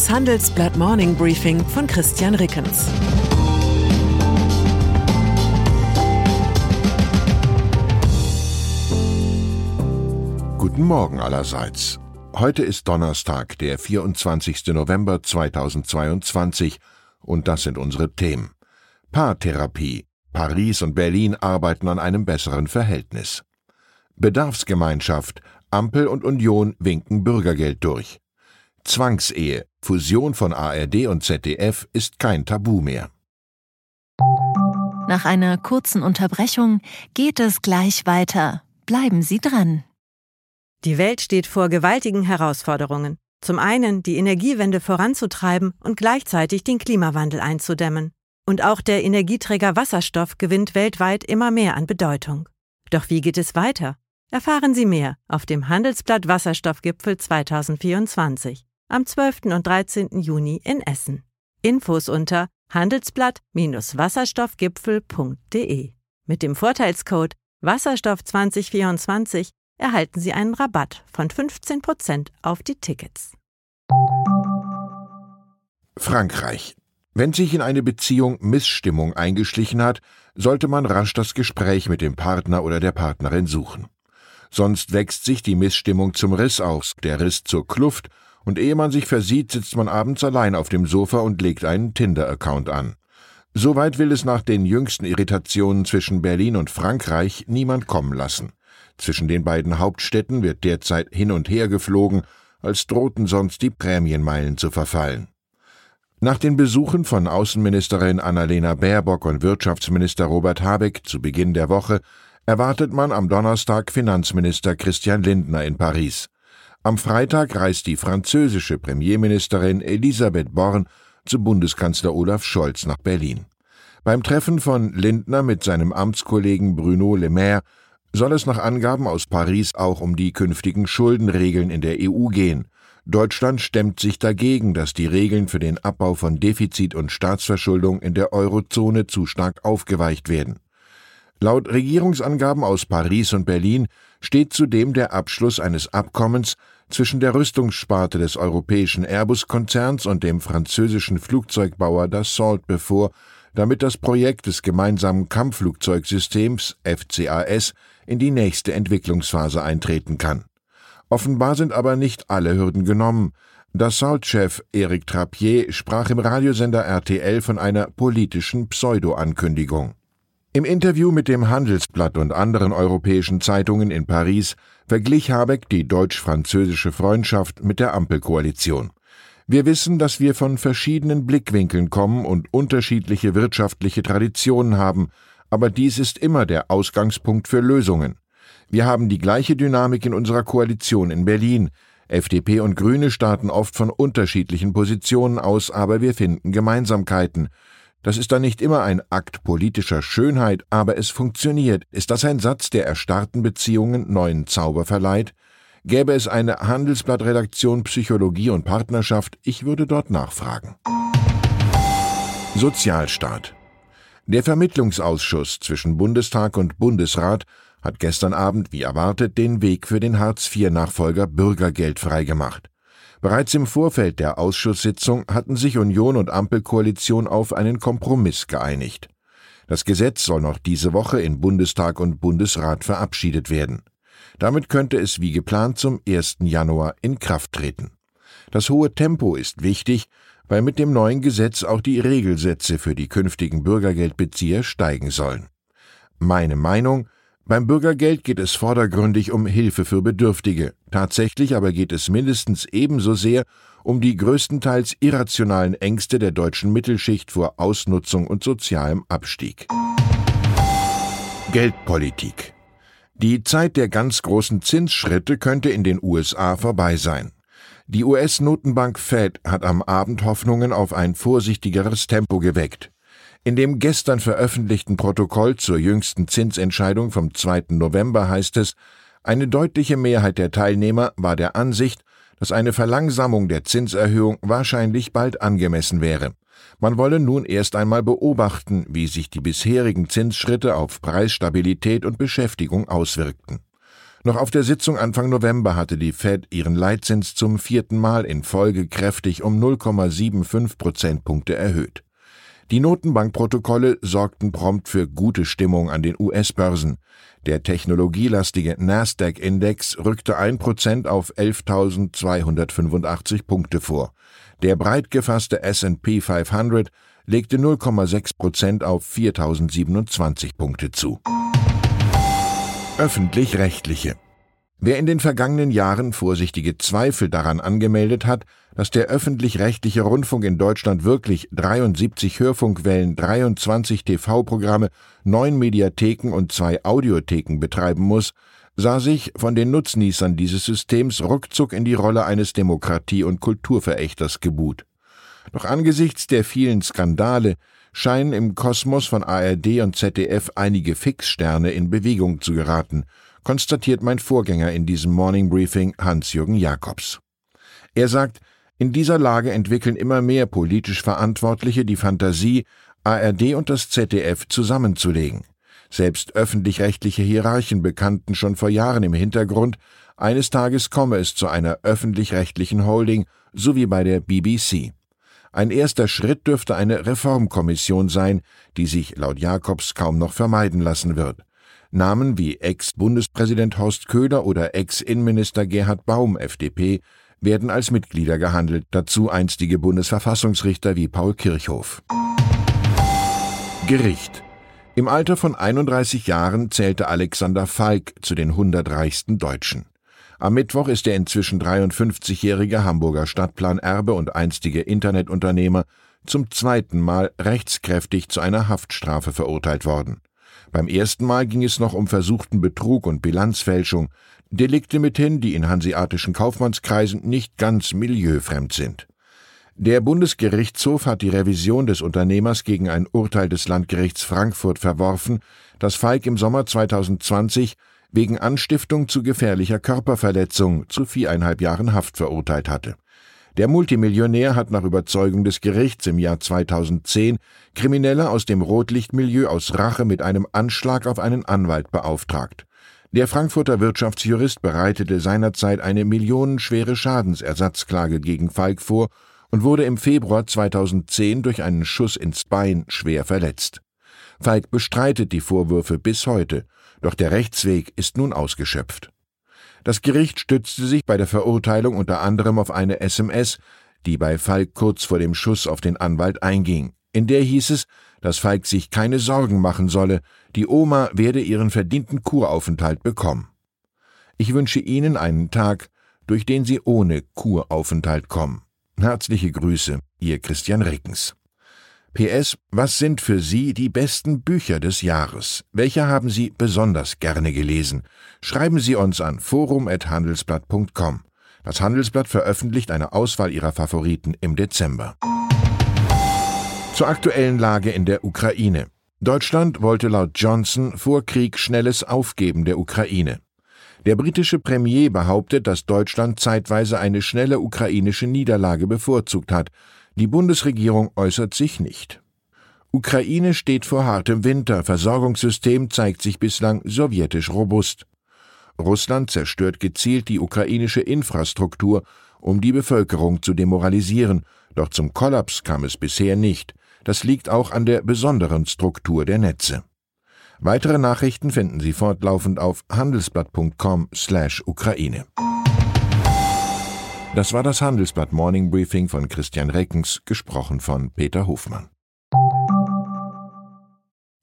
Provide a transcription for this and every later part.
Das Handelsblatt Morning Briefing von Christian Rickens. Guten Morgen allerseits. Heute ist Donnerstag, der 24. November 2022 und das sind unsere Themen. Paartherapie. Paris und Berlin arbeiten an einem besseren Verhältnis. Bedarfsgemeinschaft. Ampel und Union winken Bürgergeld durch. Zwangsehe. Fusion von ARD und ZDF ist kein Tabu mehr. Nach einer kurzen Unterbrechung geht es gleich weiter. Bleiben Sie dran. Die Welt steht vor gewaltigen Herausforderungen. Zum einen die Energiewende voranzutreiben und gleichzeitig den Klimawandel einzudämmen. Und auch der Energieträger Wasserstoff gewinnt weltweit immer mehr an Bedeutung. Doch wie geht es weiter? Erfahren Sie mehr auf dem Handelsblatt Wasserstoffgipfel 2024 am 12. und 13. Juni in Essen. Infos unter handelsblatt-wasserstoffgipfel.de. Mit dem Vorteilscode Wasserstoff 2024 erhalten Sie einen Rabatt von 15% auf die Tickets. Frankreich. Wenn sich in eine Beziehung Missstimmung eingeschlichen hat, sollte man rasch das Gespräch mit dem Partner oder der Partnerin suchen. Sonst wächst sich die Missstimmung zum Riss aus, der Riss zur Kluft und ehe man sich versieht, sitzt man abends allein auf dem Sofa und legt einen Tinder-Account an. Soweit will es nach den jüngsten Irritationen zwischen Berlin und Frankreich niemand kommen lassen. Zwischen den beiden Hauptstädten wird derzeit hin und her geflogen, als drohten sonst die Prämienmeilen zu verfallen. Nach den Besuchen von Außenministerin Annalena Baerbock und Wirtschaftsminister Robert Habeck zu Beginn der Woche erwartet man am Donnerstag Finanzminister Christian Lindner in Paris. Am Freitag reist die französische Premierministerin Elisabeth Born zu Bundeskanzler Olaf Scholz nach Berlin. Beim Treffen von Lindner mit seinem Amtskollegen Bruno Le Maire soll es nach Angaben aus Paris auch um die künftigen Schuldenregeln in der EU gehen. Deutschland stemmt sich dagegen, dass die Regeln für den Abbau von Defizit und Staatsverschuldung in der Eurozone zu stark aufgeweicht werden. Laut Regierungsangaben aus Paris und Berlin steht zudem der Abschluss eines Abkommens zwischen der Rüstungssparte des europäischen Airbus-Konzerns und dem französischen Flugzeugbauer Dassault bevor, damit das Projekt des gemeinsamen Kampfflugzeugsystems FCAS in die nächste Entwicklungsphase eintreten kann. Offenbar sind aber nicht alle Hürden genommen. Dassault-Chef Eric Trappier sprach im Radiosender RTL von einer politischen Pseudo-Ankündigung. Im Interview mit dem Handelsblatt und anderen europäischen Zeitungen in Paris verglich Habeck die deutsch-französische Freundschaft mit der Ampelkoalition. Wir wissen, dass wir von verschiedenen Blickwinkeln kommen und unterschiedliche wirtschaftliche Traditionen haben, aber dies ist immer der Ausgangspunkt für Lösungen. Wir haben die gleiche Dynamik in unserer Koalition in Berlin. FDP und Grüne starten oft von unterschiedlichen Positionen aus, aber wir finden Gemeinsamkeiten. Das ist dann nicht immer ein Akt politischer Schönheit, aber es funktioniert. Ist das ein Satz, der erstarrten Beziehungen neuen Zauber verleiht? Gäbe es eine Handelsblattredaktion Psychologie und Partnerschaft, ich würde dort nachfragen. Sozialstaat. Der Vermittlungsausschuss zwischen Bundestag und Bundesrat hat gestern Abend, wie erwartet, den Weg für den Hartz-IV-Nachfolger Bürgergeld freigemacht. Bereits im Vorfeld der Ausschusssitzung hatten sich Union und Ampelkoalition auf einen Kompromiss geeinigt. Das Gesetz soll noch diese Woche in Bundestag und Bundesrat verabschiedet werden. Damit könnte es wie geplant zum 1. Januar in Kraft treten. Das hohe Tempo ist wichtig, weil mit dem neuen Gesetz auch die Regelsätze für die künftigen Bürgergeldbezieher steigen sollen. Meine Meinung, beim Bürgergeld geht es vordergründig um Hilfe für Bedürftige. Tatsächlich aber geht es mindestens ebenso sehr um die größtenteils irrationalen Ängste der deutschen Mittelschicht vor Ausnutzung und sozialem Abstieg. Geldpolitik. Die Zeit der ganz großen Zinsschritte könnte in den USA vorbei sein. Die US-Notenbank Fed hat am Abend Hoffnungen auf ein vorsichtigeres Tempo geweckt. In dem gestern veröffentlichten Protokoll zur jüngsten Zinsentscheidung vom 2. November heißt es, eine deutliche Mehrheit der Teilnehmer war der Ansicht, dass eine Verlangsamung der Zinserhöhung wahrscheinlich bald angemessen wäre. Man wolle nun erst einmal beobachten, wie sich die bisherigen Zinsschritte auf Preisstabilität und Beschäftigung auswirkten. Noch auf der Sitzung Anfang November hatte die Fed ihren Leitzins zum vierten Mal in Folge kräftig um 0,75 Prozentpunkte erhöht. Die Notenbankprotokolle sorgten prompt für gute Stimmung an den US-Börsen. Der technologielastige Nasdaq-Index rückte ein Prozent auf 11.285 Punkte vor. Der breit gefasste S&P 500 legte 0,6 Prozent auf 4.027 Punkte zu. Öffentlich-rechtliche. Wer in den vergangenen Jahren vorsichtige Zweifel daran angemeldet hat, dass der öffentlich-rechtliche Rundfunk in Deutschland wirklich 73 Hörfunkwellen, 23 TV-Programme, neun Mediatheken und zwei Audiotheken betreiben muss, sah sich von den Nutznießern dieses Systems ruckzuck in die Rolle eines Demokratie- und Kulturverächters gebuht. Doch angesichts der vielen Skandale, scheinen im Kosmos von ARD und ZDF einige Fixsterne in Bewegung zu geraten, konstatiert mein Vorgänger in diesem Morning Briefing Hans-Jürgen Jakobs. Er sagt, in dieser Lage entwickeln immer mehr politisch Verantwortliche die Fantasie, ARD und das ZDF zusammenzulegen. Selbst öffentlich-rechtliche Hierarchen bekannten schon vor Jahren im Hintergrund, eines Tages komme es zu einer öffentlich-rechtlichen Holding, so wie bei der BBC. Ein erster Schritt dürfte eine Reformkommission sein, die sich laut Jakobs kaum noch vermeiden lassen wird. Namen wie Ex-Bundespräsident Horst Köhler oder Ex-Innenminister Gerhard Baum, FDP, werden als Mitglieder gehandelt, dazu einstige Bundesverfassungsrichter wie Paul Kirchhoff. Gericht. Im Alter von 31 Jahren zählte Alexander Falk zu den 100 reichsten Deutschen. Am Mittwoch ist der inzwischen 53-jährige Hamburger Stadtplanerbe und einstige Internetunternehmer zum zweiten Mal rechtskräftig zu einer Haftstrafe verurteilt worden. Beim ersten Mal ging es noch um versuchten Betrug und Bilanzfälschung, Delikte mithin, die in hanseatischen Kaufmannskreisen nicht ganz milieufremd sind. Der Bundesgerichtshof hat die Revision des Unternehmers gegen ein Urteil des Landgerichts Frankfurt verworfen, das Falk im Sommer 2020 wegen Anstiftung zu gefährlicher Körperverletzung zu viereinhalb Jahren Haft verurteilt hatte. Der Multimillionär hat nach Überzeugung des Gerichts im Jahr 2010 Kriminelle aus dem Rotlichtmilieu aus Rache mit einem Anschlag auf einen Anwalt beauftragt. Der Frankfurter Wirtschaftsjurist bereitete seinerzeit eine millionenschwere Schadensersatzklage gegen Falk vor und wurde im Februar 2010 durch einen Schuss ins Bein schwer verletzt. Falk bestreitet die Vorwürfe bis heute doch der Rechtsweg ist nun ausgeschöpft. Das Gericht stützte sich bei der Verurteilung unter anderem auf eine SMS, die bei Falk kurz vor dem Schuss auf den Anwalt einging. In der hieß es, dass Falk sich keine Sorgen machen solle, die Oma werde ihren verdienten Kuraufenthalt bekommen. Ich wünsche Ihnen einen Tag, durch den Sie ohne Kuraufenthalt kommen. Herzliche Grüße, Ihr Christian Reckens. PS, was sind für Sie die besten Bücher des Jahres? Welche haben Sie besonders gerne gelesen? Schreiben Sie uns an forum.handelsblatt.com. Das Handelsblatt veröffentlicht eine Auswahl Ihrer Favoriten im Dezember. Zur aktuellen Lage in der Ukraine. Deutschland wollte laut Johnson vor Krieg schnelles Aufgeben der Ukraine. Der britische Premier behauptet, dass Deutschland zeitweise eine schnelle ukrainische Niederlage bevorzugt hat, die Bundesregierung äußert sich nicht. Ukraine steht vor hartem Winter, Versorgungssystem zeigt sich bislang sowjetisch robust. Russland zerstört gezielt die ukrainische Infrastruktur, um die Bevölkerung zu demoralisieren, doch zum Kollaps kam es bisher nicht. Das liegt auch an der besonderen Struktur der Netze. Weitere Nachrichten finden Sie fortlaufend auf handelsblatt.com/ukraine. Das war das Handelsblatt Morning Briefing von Christian Reckens, gesprochen von Peter Hofmann.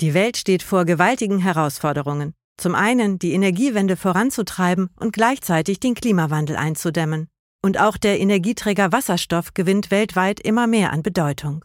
Die Welt steht vor gewaltigen Herausforderungen. Zum einen die Energiewende voranzutreiben und gleichzeitig den Klimawandel einzudämmen. Und auch der Energieträger Wasserstoff gewinnt weltweit immer mehr an Bedeutung.